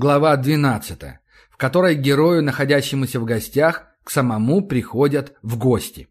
Глава 12, в которой герою, находящемуся в гостях, к самому приходят в гости.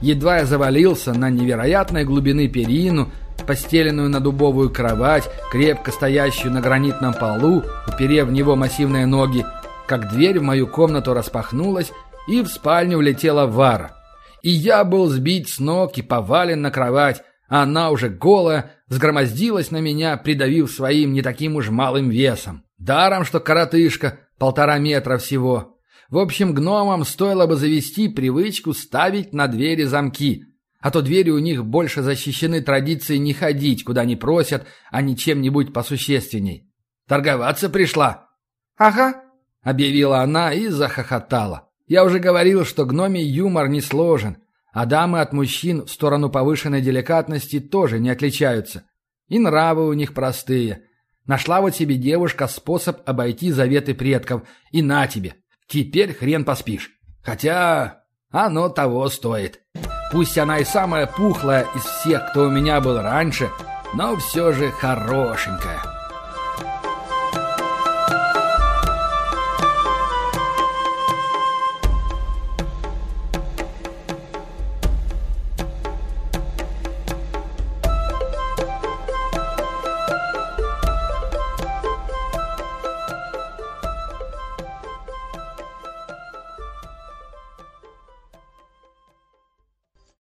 Едва я завалился на невероятной глубины перину, постеленную на дубовую кровать, крепко стоящую на гранитном полу, уперев в него массивные ноги, как дверь в мою комнату распахнулась, и в спальню влетела Вара. И я был сбит с ног и повален на кровать, а она уже голая, взгромоздилась на меня, придавив своим не таким уж малым весом. Даром, что коротышка, полтора метра всего. В общем, гномам стоило бы завести привычку ставить на двери замки, а то двери у них больше защищены традицией не ходить, куда не просят, а не чем-нибудь посущественней. «Торговаться пришла?» «Ага», — объявила она и захохотала. «Я уже говорил, что гномий юмор не сложен, а дамы от мужчин в сторону повышенной деликатности тоже не отличаются. И нравы у них простые. Нашла вот себе девушка способ обойти заветы предков, и на тебе, Теперь хрен поспишь. Хотя оно того стоит. Пусть она и самая пухлая из всех, кто у меня был раньше, но все же хорошенькая.